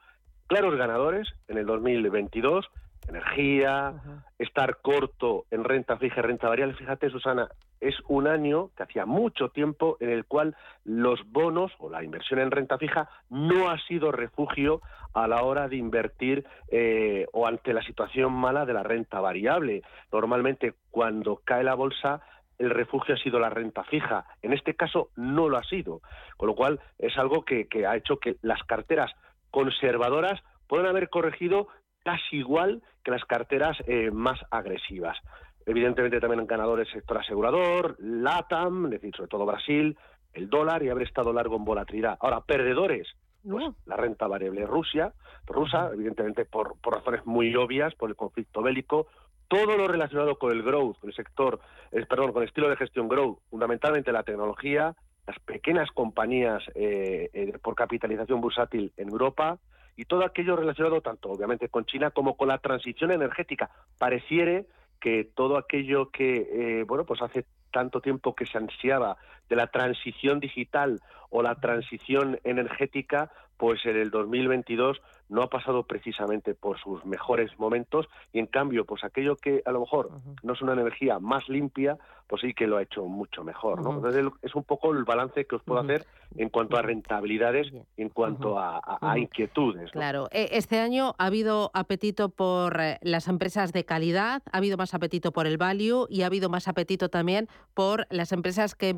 claros ganadores en el 2022, energía, estar corto en renta fija y renta variable. Fíjate, Susana, es un año que hacía mucho tiempo en el cual los bonos o la inversión en renta fija no ha sido refugio a la hora de invertir eh, o ante la situación mala de la renta variable. Normalmente cuando cae la bolsa el refugio ha sido la renta fija. En este caso no lo ha sido, con lo cual es algo que, ha hecho que las carteras conservadoras puedan haber corregido casi igual que las carteras eh, más agresivas. Evidentemente también han ganador el sector asegurador, LATAM, es decir, sobre todo Brasil, el dólar y haber estado largo en volatilidad. Ahora, perdedores, pues, la renta variable Rusia, rusa, evidentemente por, por razones muy obvias, por el conflicto bélico, todo lo relacionado con el growth, con el sector, eh, perdón, con el estilo de gestión growth, fundamentalmente la tecnología, las pequeñas compañías eh, eh, por capitalización bursátil en Europa y todo aquello relacionado tanto obviamente con China como con la transición energética. Pareciere que todo aquello que, bueno, pues hace tanto tiempo que se ansiaba de la transición digital o la transición energética, pues en el 2022 no ha pasado precisamente por sus mejores momentos y en cambio, pues aquello que a lo mejor no es una energía más limpia, pues sí que lo ha hecho mucho mejor, ¿no? Entonces es un poco el balance que os puedo hacer en cuanto a rentabilidades en cuanto a, a- a inquietudes. ¿no? Claro, e- este año ha habido apetito por eh, las empresas de calidad, ha habido más apetito por el value y ha habido más apetito también por las empresas que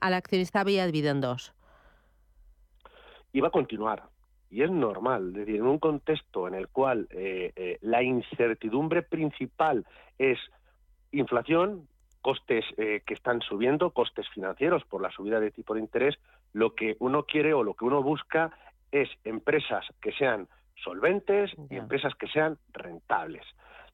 al accionista vía dividendos. y va a continuar. Y es normal, es decir, en un contexto en el cual eh, eh, la incertidumbre principal es inflación, costes eh, que están subiendo, costes financieros por la subida de tipo de interés, lo que uno quiere o lo que uno busca es empresas que sean solventes y empresas que sean rentables.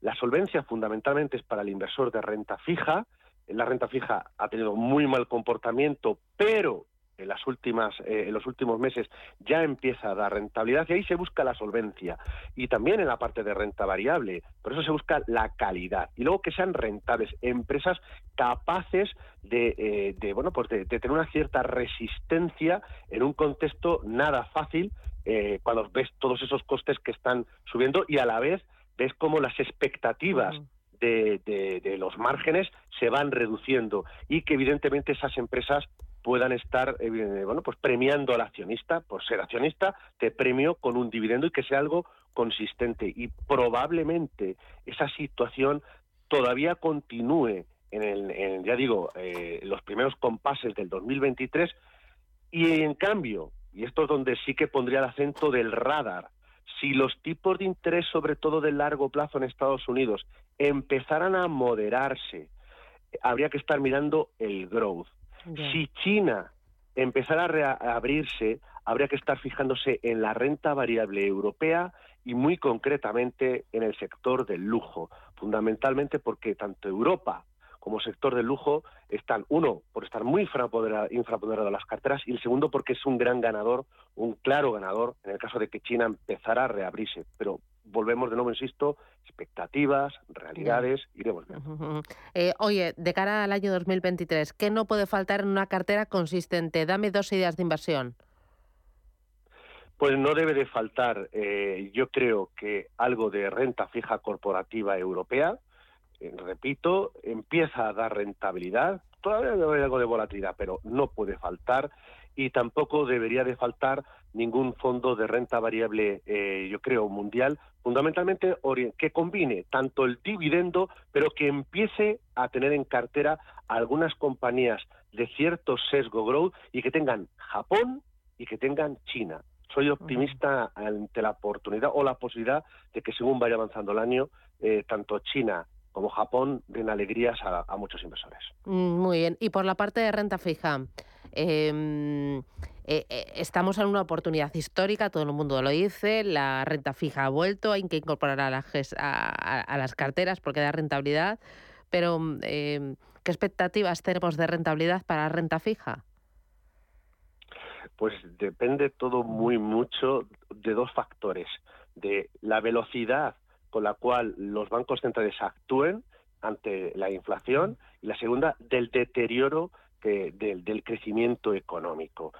La solvencia fundamentalmente es para el inversor de renta fija. La renta fija ha tenido muy mal comportamiento, pero en las últimas eh, en los últimos meses ya empieza a dar rentabilidad y ahí se busca la solvencia. Y también en la parte de renta variable por eso se busca la calidad. Y luego que sean rentables empresas capaces de, eh, de, bueno pues de, tener una cierta resistencia en un contexto nada fácil eh, cuando ves todos esos costes que están subiendo y a la vez ves cómo las expectativas de, los márgenes se van reduciendo y que evidentemente esas empresas puedan estar eh, bueno pues premiando al accionista por ser accionista te premio con un dividendo y que sea algo consistente. Y probablemente esa situación todavía continúe en el en, ya digo eh, los primeros compases del 2023 y en cambio y esto es donde sí que pondría el acento del radar si los tipos de interés, sobre todo de largo plazo en Estados Unidos, empezaran a moderarse, habría que estar mirando el growth. Si China empezara a reabrirse, habría que estar fijándose en la renta variable europea y muy concretamente en el sector del lujo, fundamentalmente porque tanto Europa como sector del lujo están, uno, por estar muy infrapodera- infraponderadas las carteras y el segundo porque es un gran ganador, un claro ganador en el caso de que China empezara a reabrirse. Pero volvemos de nuevo, insisto, expectativas, realidades, iremos viendo. Eh, oye, de cara al año 2023, ¿qué no puede faltar en una cartera consistente? Dame dos ideas de inversión. Pues no debe de faltar, eh, yo creo que algo de renta fija corporativa europea, repito, empieza a dar rentabilidad, todavía debe haber algo de volatilidad, pero no puede faltar y tampoco debería de faltar ningún fondo de renta variable, eh, yo creo, mundial, fundamentalmente que combine tanto el dividendo, pero que empiece a tener en cartera algunas compañías de cierto sesgo growth y que tengan Japón y que tengan China. Soy optimista ante la oportunidad o la posibilidad de que según vaya avanzando el año, eh, tanto China como Japón den alegrías a, a muchos inversores. Mm, Muy bien. Y por la parte de renta fija, em, eh, eh, estamos en una oportunidad histórica, todo el mundo lo dice, la renta fija ha vuelto, hay que incorporar a, la ges- a- a- a las carteras porque da rentabilidad, pero mm, em, ¿qué expectativas tenemos de rentabilidad para la renta fija? Pues depende todo muy mucho de dos factores, de la velocidad con la cual los bancos centrales actúen ante la inflación y la segunda del deterioro que- del, del crecimiento económico.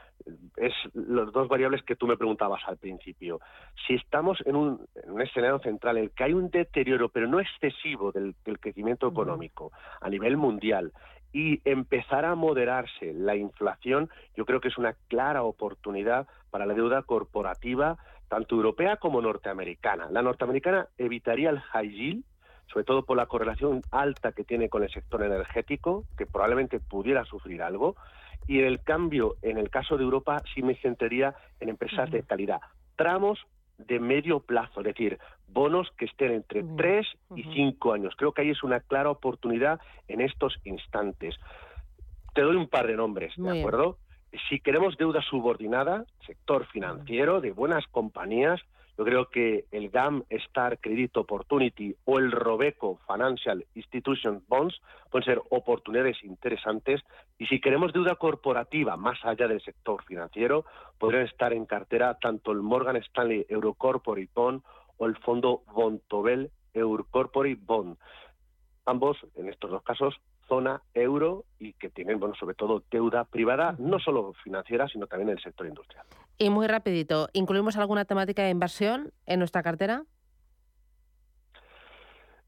Es las dos variables que tú me preguntabas al principio. Si estamos en un, en un escenario central en el que hay un deterioro, pero no excesivo del, del crecimiento económico a nivel mundial y empezar a moderarse la inflación, yo creo que es una clara oportunidad para la deuda corporativa, tanto europea como norteamericana. La norteamericana evitaría el high yield, sobre todo por la correlación alta que tiene con el sector energético, que probablemente pudiera sufrir algo, y en el cambio, en el caso de Europa, sí me centraría en empresas de calidad. Tramos de medio plazo, es decir, bonos que estén entre tres y cinco años. Creo que ahí es una clara oportunidad en estos instantes. Te doy un par de nombres, Muy ¿de bien. Si queremos deuda subordinada, sector financiero, de buenas compañías, yo creo que el GAM Star Credit Opportunity o el Robeco Financial Institution Bonds pueden ser oportunidades interesantes. Y si queremos deuda corporativa más allá del sector financiero, podrían estar en cartera tanto el Morgan Stanley Eurocorporate Bond o el fondo Bontobel Eurocorporate Bond. Ambos, en estos dos casos, zona euro y que tienen, bueno, sobre todo deuda privada, no solo financiera, sino también en el sector industrial. Y muy rapidito, ¿incluimos alguna temática de inversión en nuestra cartera?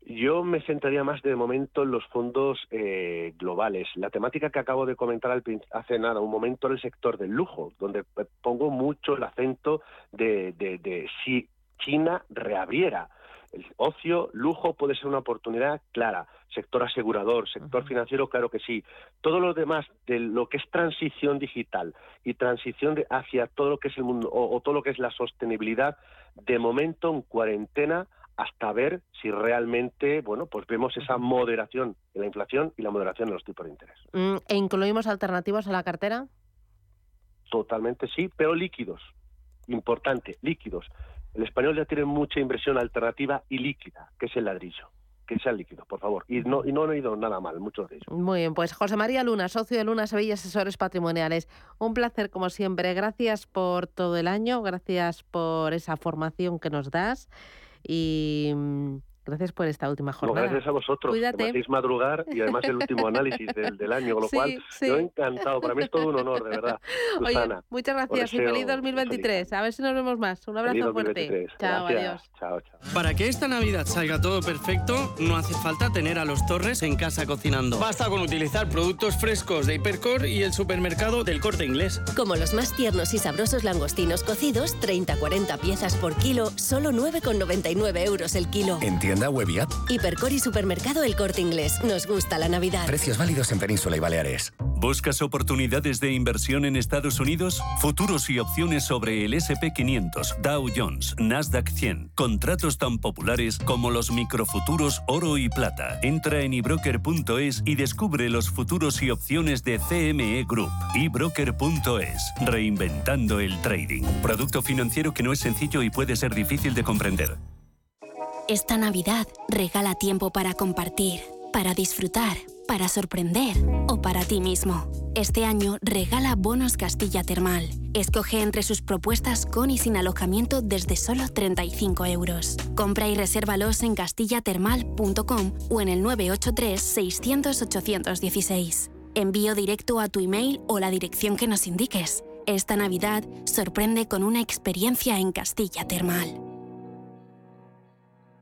Yo me centraría más de momento en los fondos eh, globales. La temática que acabo de comentar al, hace nada, un momento, en el sector del lujo, donde eh, pongo mucho el acento de, de si China reabriera. El ocio, lujo puede ser una oportunidad clara. Sector asegurador, sector financiero, claro que sí. Todo lo demás de lo que es transición digital y transición hacia todo lo que es el mundo o, todo lo que es la sostenibilidad, de momento en cuarentena hasta ver si realmente, bueno, pues vemos esa moderación en la inflación y la moderación en los tipos de interés. Mm, ¿E incluimos alternativas a la cartera? Totalmente sí, pero líquidos. Importante, líquidos. El español ya tiene mucha inversión alternativa y líquida, que es el ladrillo. Que sea líquido, por favor. Y no, no han ido nada mal, muchos de ellos. Muy bien, pues José María Luna, socio de Luna Sevilla Asesores Patrimoniales. Un placer, como siempre. Gracias por todo el año, gracias por esa formación que nos das. Y mm, Gracias por esta última jornada. gracias a vosotros. Cuídate. Que me madrugar y además el último análisis del, año, con lo cual sí. yo encantado. Para mí es todo un honor, de verdad. Susana, Oye, muchas gracias y feliz 2023. A ver si nos vemos más. Un abrazo fuerte. Chao, adiós. Chao, chao. Para que esta Navidad salga todo perfecto, no hace falta tener a los Torres en casa cocinando. Basta con utilizar productos frescos de Hipercor y el supermercado del Corte Inglés. Como los más tiernos y sabrosos langostinos cocidos, 30-40 piezas por kilo, solo 9,99 euros el kilo. Tienda web y app. Hipercor y supermercado El Corte Inglés. Nos gusta la Navidad. Precios válidos en Península y Baleares. ¿Buscas oportunidades de inversión en Estados Unidos? Futuros y opciones sobre el SP500, Dow Jones, Nasdaq 100. Contratos tan populares como los microfuturos oro y plata. Entra en ebroker.es y descubre los futuros y opciones de CME Group. ebroker.es. Reinventando el trading. Producto financiero que no es sencillo y puede ser difícil de comprender. Esta Navidad regala tiempo para compartir, para disfrutar, para sorprender o para ti mismo. Este año regala bonos Castilla Termal. Escoge entre sus propuestas con y sin alojamiento desde solo 35 euros. Compra y resérvalos en castillatermal.com o en el 983 600 816. Envío directo a tu email o la dirección que nos indiques. Esta Navidad sorprende con una experiencia en Castilla Termal.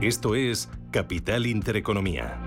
Esto es Capital Intereconomía.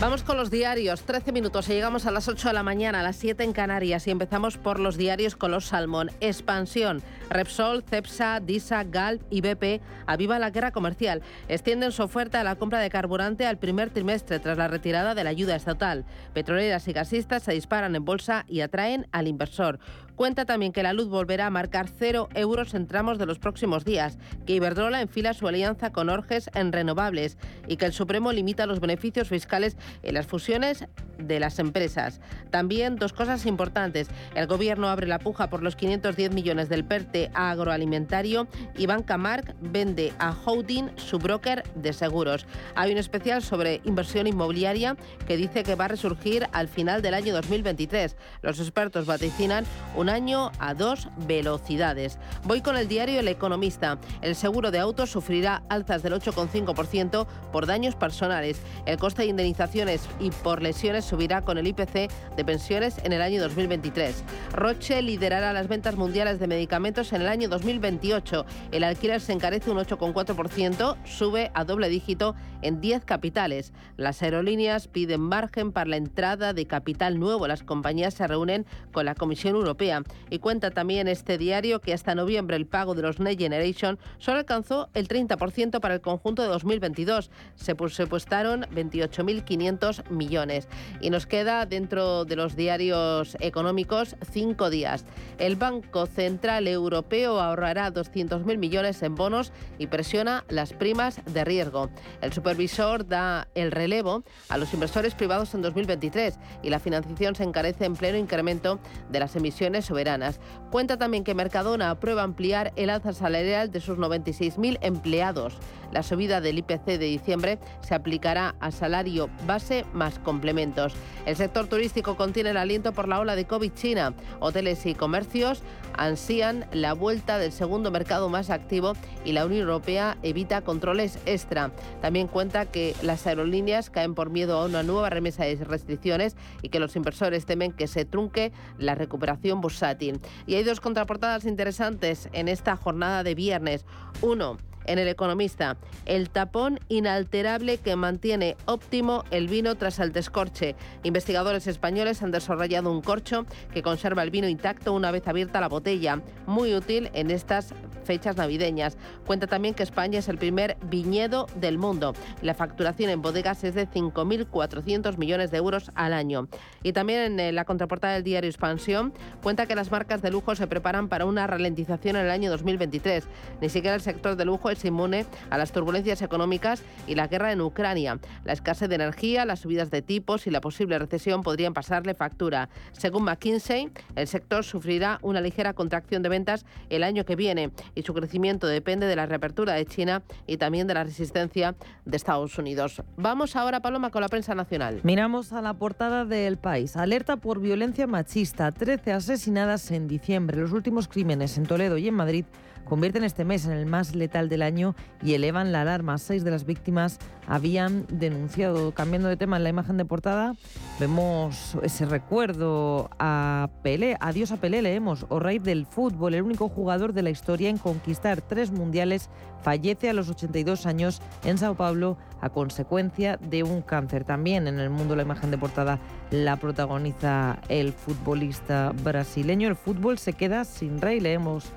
Vamos con los diarios. 13 minutos y llegamos a las 8 de la mañana, a las 7 en Canarias. Y empezamos por los diarios con los Salmón. Expansión. Repsol, Cepsa, Disa, Galp y BP aviva la guerra comercial. Extienden su oferta a la compra de carburante al primer trimestre tras la retirada de la ayuda estatal. Petroleras y gasistas se disparan en bolsa y atraen al inversor. Cuenta también que la luz volverá a marcar cero euros en tramos de los próximos días, que Iberdrola enfila su alianza con Orges en renovables y que el Supremo limita los beneficios fiscales en las fusiones de las empresas. También dos cosas importantes. El gobierno abre la puja por los 510 millones del PERTE agroalimentario y Banca Mark vende a Holding su broker de seguros. Hay un especial sobre inversión inmobiliaria que dice que va a resurgir al final del año 2023. Los expertos vaticinan una año a dos velocidades. Voy con el diario El Economista. El seguro de autos sufrirá alzas del 8,5% por daños personales. El coste de indemnizaciones y por lesiones subirá con el IPC de pensiones en el año 2023. Roche liderará las ventas mundiales de medicamentos en el año 2028. El alquiler se encarece un 8,4%, sube a doble dígito en 10 capitales. Las aerolíneas piden margen para la entrada de capital nuevo. Las compañías se reúnen con la Comisión Europea. Y cuenta también este diario que hasta noviembre el pago de los Next Generation solo alcanzó el 30% para el conjunto de 2022. Se presupuestaron 28.500 millones. Y nos queda dentro de los diarios económicos cinco días. El Banco Central Europeo ahorrará 200.000 millones en bonos y presiona las primas de riesgo. El supervisor da el relevo a los inversores privados en 2023 y la financiación se encarece en pleno incremento de las emisiones soberanas. Cuenta también que Mercadona aprueba ampliar el alza salarial de sus 96.000 empleados. La subida del IPC de diciembre se aplicará a salario base más complementos. El sector turístico contiene el aliento por la ola de COVID China. Hoteles y comercios ansían la vuelta del segundo mercado más activo y la Unión Europea evita controles extra. También cuenta que las aerolíneas caen por miedo a una nueva remesa de restricciones y que los inversores temen que se trunque la recuperación bursátil. Y hay dos contraportadas interesantes en esta jornada de viernes. Uno, en El Economista, el tapón inalterable que mantiene óptimo el vino tras el descorche. Investigadores españoles han desarrollado un corcho que conserva el vino intacto una vez abierta la botella, muy útil en estas fechas navideñas. Cuenta también que España es el primer viñedo del mundo. La facturación en bodegas es de 5.400 millones de euros al año. Y también en eh, la contraportada del diario Expansión cuenta que las marcas de lujo se preparan para una ralentización en el año 2023. Ni siquiera el sector de lujo es inmune a las turbulencias económicas y la guerra en Ucrania. La escasez de energía, las subidas de tipos y la posible recesión podrían pasarle factura. Según McKinsey, el sector sufrirá una ligera contracción de ventas el año que viene y su crecimiento depende de la reapertura de China y también de la resistencia de Estados Unidos. Vamos ahora, Paloma, con la prensa nacional. Miramos a la portada del país. Alerta por violencia machista. 13 asesinadas en diciembre. Los últimos crímenes en Toledo y en Madrid convierten este mes en el más letal del año y elevan la alarma. Seis de las víctimas habían denunciado. Cambiando de tema, en la imagen de portada vemos ese recuerdo a Pelé. Adiós a Pelé, leemos. O rey del fútbol, el único jugador de la historia en conquistar tres mundiales, fallece a los 82 años en Sao Paulo a consecuencia de un cáncer. También en el mundo la imagen de portada la protagoniza el futbolista brasileño. El fútbol se queda sin rey, leemos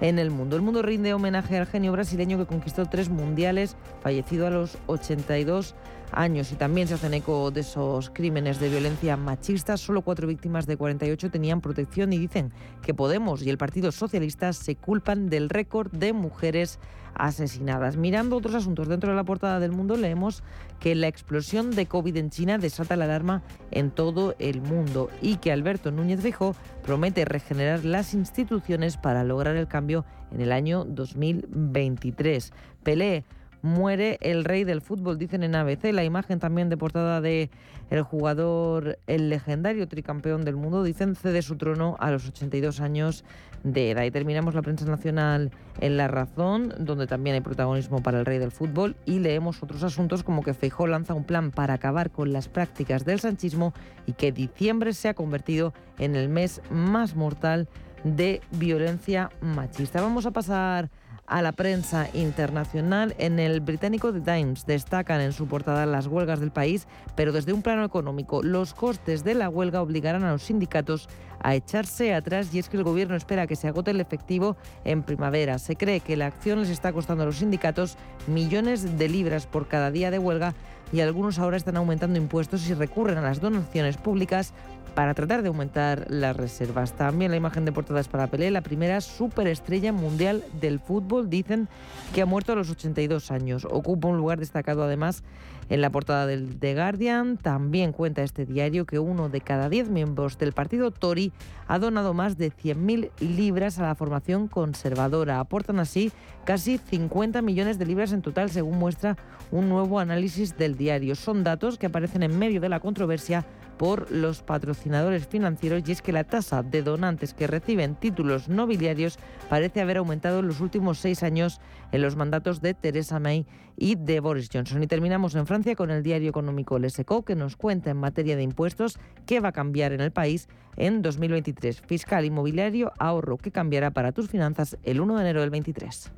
en el mundo. El mundo rinde homenaje al genio brasileño que conquistó tres mundiales, fallecido a los 82 años. Y también se hacen eco de esos crímenes de violencia machista. Solo cuatro víctimas de 48 tenían protección y dicen que Podemos y el Partido Socialista se culpan del récord de mujeres asesinadas. Mirando otros asuntos dentro de la portada del mundo, leemos que la explosión de COVID en China desata la alarma en todo el mundo y que Alberto Núñez Feijóo promete regenerar las instituciones para lograr el cambio en el año 2023. Pelé muere el rey del fútbol, dicen en ABC. La imagen también de portada de el jugador, el legendario tricampeón del mundo, dicen cede su trono a los 82 años de edad. Y terminamos la prensa nacional en La Razón, donde también hay protagonismo para el rey del fútbol, y leemos otros asuntos como que Feijó lanza un plan para acabar con las prácticas del sanchismo y que diciembre se ha convertido en el mes más mortal de violencia machista. Vamos a pasar a la prensa internacional. En el británico The Times destacan en su portada las huelgas del país, pero desde un plano económico. Los costes de la huelga obligarán a los sindicatos a echarse atrás y es que el gobierno espera que se agote el efectivo en primavera. Se cree que la acción les está costando a los sindicatos millones de libras por cada día de huelga y algunos ahora están aumentando impuestos y recurren a las donaciones públicas para tratar de aumentar las reservas. También la imagen de portada es para Pelé, la primera superestrella mundial del fútbol. Dicen que ha muerto a los 82 años. Ocupa un lugar destacado además en la portada del The Guardian. También cuenta este diario que uno de cada diez miembros del partido Tory ha donado más de 100.000 libras a la formación conservadora. Aportan así casi 50 millones de libras en total, según muestra un nuevo análisis del diario. Son datos que aparecen en medio de la controversia por los patrocinadores financieros y es que la tasa de donantes que reciben títulos nobiliarios parece haber aumentado en los últimos seis años en los mandatos de Theresa May y de Boris Johnson. Y terminamos en Francia con el diario económico Les que nos cuenta en materia de impuestos qué va a cambiar en el país en 2023. Fiscal, inmobiliario, ahorro que cambiará para tus finanzas el 1 de enero del 23.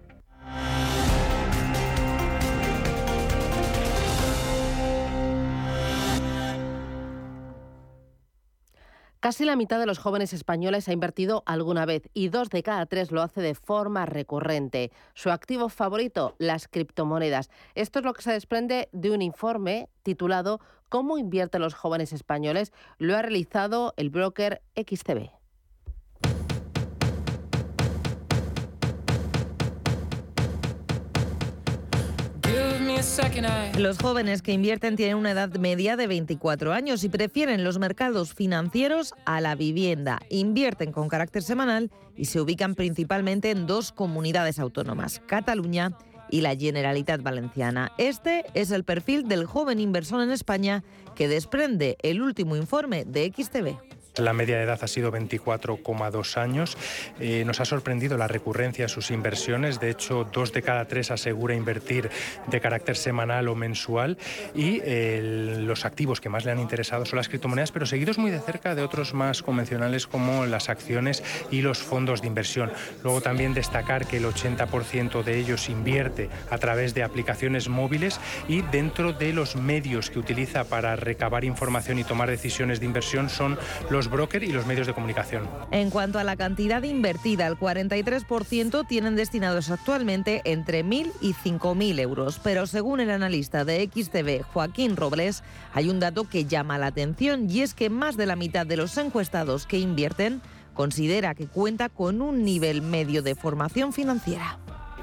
Casi la mitad de los jóvenes españoles ha invertido alguna vez y dos de cada tres lo hace de forma recurrente. Su activo favorito, las criptomonedas. Esto es lo que se desprende de un informe titulado ¿Cómo invierten los jóvenes españoles? Lo ha realizado el broker XTB. Los jóvenes que invierten tienen una edad media de 24 años y prefieren los mercados financieros a la vivienda. Invierten con carácter semanal y se ubican principalmente en dos comunidades autónomas, Cataluña y la Generalitat Valenciana. Este es el perfil del joven inversor en España que desprende el último informe de XTV. La media de edad ha sido 24,2 años. Eh, nos ha sorprendido la recurrencia de sus inversiones. De hecho, dos de cada tres asegura invertir de carácter semanal o mensual. Y los activos que más le han interesado son las criptomonedas, pero seguidos muy de cerca de otros más convencionales como las acciones y los fondos de inversión. Luego también destacar que el 80% de ellos invierte a través de aplicaciones móviles y dentro de los medios que utiliza para recabar información y tomar decisiones de inversión son los broker y los medios de comunicación. En cuanto a la cantidad invertida, el 43% tienen destinados actualmente entre 1.000 y 5.000 euros. Pero según el analista de XTV, Joaquín Robles, hay un dato que llama la atención y es que más de la mitad de los encuestados que invierten considera que cuenta con un nivel medio de formación financiera.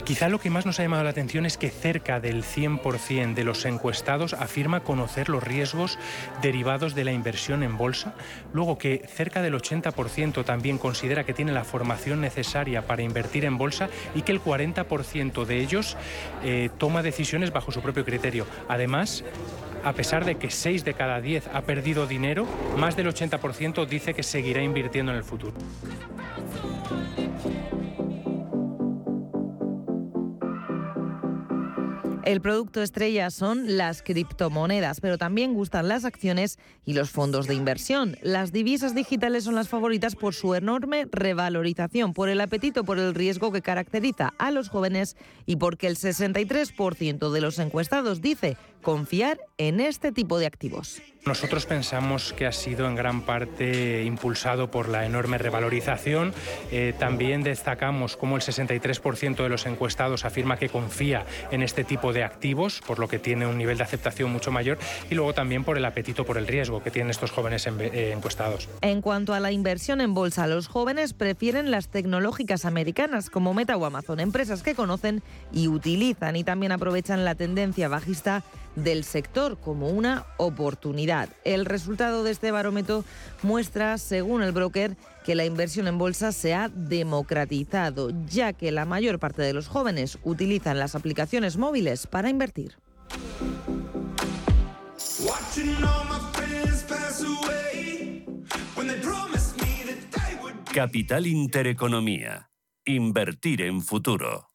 Quizá lo que más nos ha llamado la atención es que cerca del 100% de los encuestados afirma conocer los riesgos derivados de la inversión en bolsa, luego que cerca del 80% también considera que tiene la formación necesaria para invertir en bolsa y que el 40% de ellos eh, toma decisiones bajo su propio criterio. Además, a pesar de que 6 de cada 10 ha perdido dinero, más del 80% dice que seguirá invirtiendo en el futuro. El producto estrella son las criptomonedas, pero también gustan las acciones y los fondos de inversión. Las divisas digitales son las favoritas por su enorme revalorización, por el apetito por el riesgo que caracteriza a los jóvenes y porque el 63% de los encuestados dice confiar en este tipo de activos. Nosotros pensamos que ha sido en gran parte impulsado por la enorme revalorización. Eh, también destacamos cómo el 63% de los encuestados afirma que confía en este tipo de activos, por lo que tiene un nivel de aceptación mucho mayor, y luego también por el apetito por el riesgo que tienen estos jóvenes eh, encuestados. En cuanto a la inversión en bolsa, los jóvenes prefieren las tecnológicas americanas como Meta o Amazon, empresas que conocen y utilizan y también aprovechan la tendencia bajista del sector como una oportunidad. El resultado de este barómetro muestra, según el broker, que la inversión en bolsa se ha democratizado, ya que la mayor parte de los jóvenes utilizan las aplicaciones móviles para invertir. Capital Intereconomía. Invertir en futuro.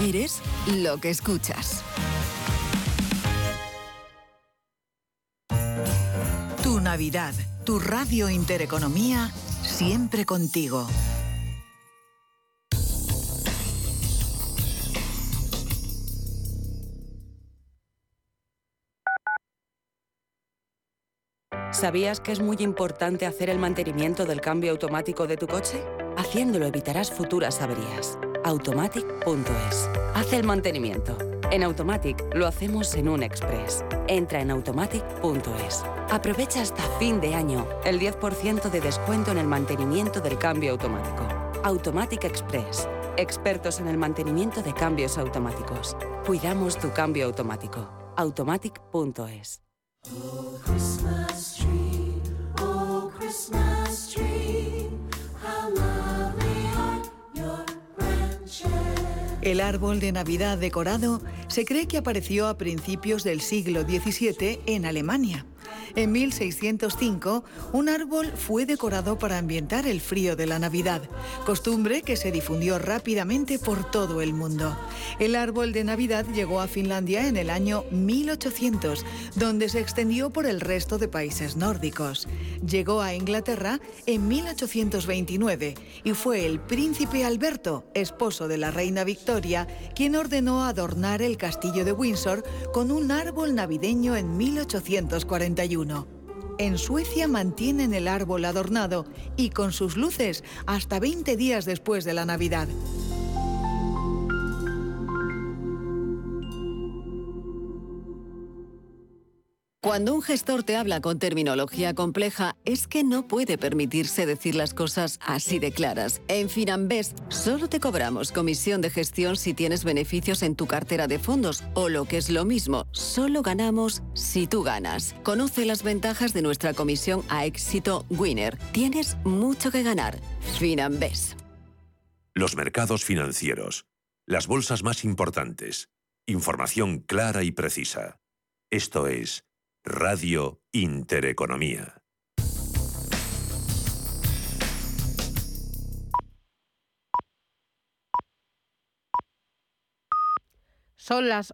Eres lo que escuchas. Tu Navidad, tu Radio Intereconomía, siempre contigo. ¿Sabías que es muy importante hacer el mantenimiento del cambio automático de tu coche? Haciéndolo evitarás futuras averías. Automatic.es. Haz el mantenimiento. En Automatic lo hacemos en un express. Entra en automatic.es. Aprovecha hasta fin de año el 10% de descuento en el mantenimiento del cambio automático. Automatic Express. Expertos en el mantenimiento de cambios automáticos. Cuidamos tu cambio automático. Automatic.es. El árbol de Navidad decorado se cree que apareció a principios del siglo XVII en Alemania. En 1605, un árbol fue decorado para ambientar el frío de la Navidad, costumbre que se difundió rápidamente por todo el mundo. El árbol de Navidad llegó a Finlandia en el año 1800, donde se extendió por el resto de países nórdicos. Llegó a Inglaterra en 1829 y fue el príncipe Alberto, esposo de la reina Victoria, quien ordenó adornar el castillo de Windsor con un árbol navideño en 1841. En Suecia mantienen el árbol adornado y con sus luces hasta 20 días después de la Navidad. Cuando un gestor te habla con terminología compleja, es que no puede permitirse decir las cosas así de claras. En Finambest solo te cobramos comisión de gestión si tienes beneficios en tu cartera de fondos o lo que es lo mismo, solo ganamos si tú ganas. Conoce las ventajas de nuestra comisión a éxito Winner. Tienes mucho que ganar. Finambest. Los mercados financieros. Las bolsas más importantes. Información clara y precisa. Esto es Radio Intereconomía. Son las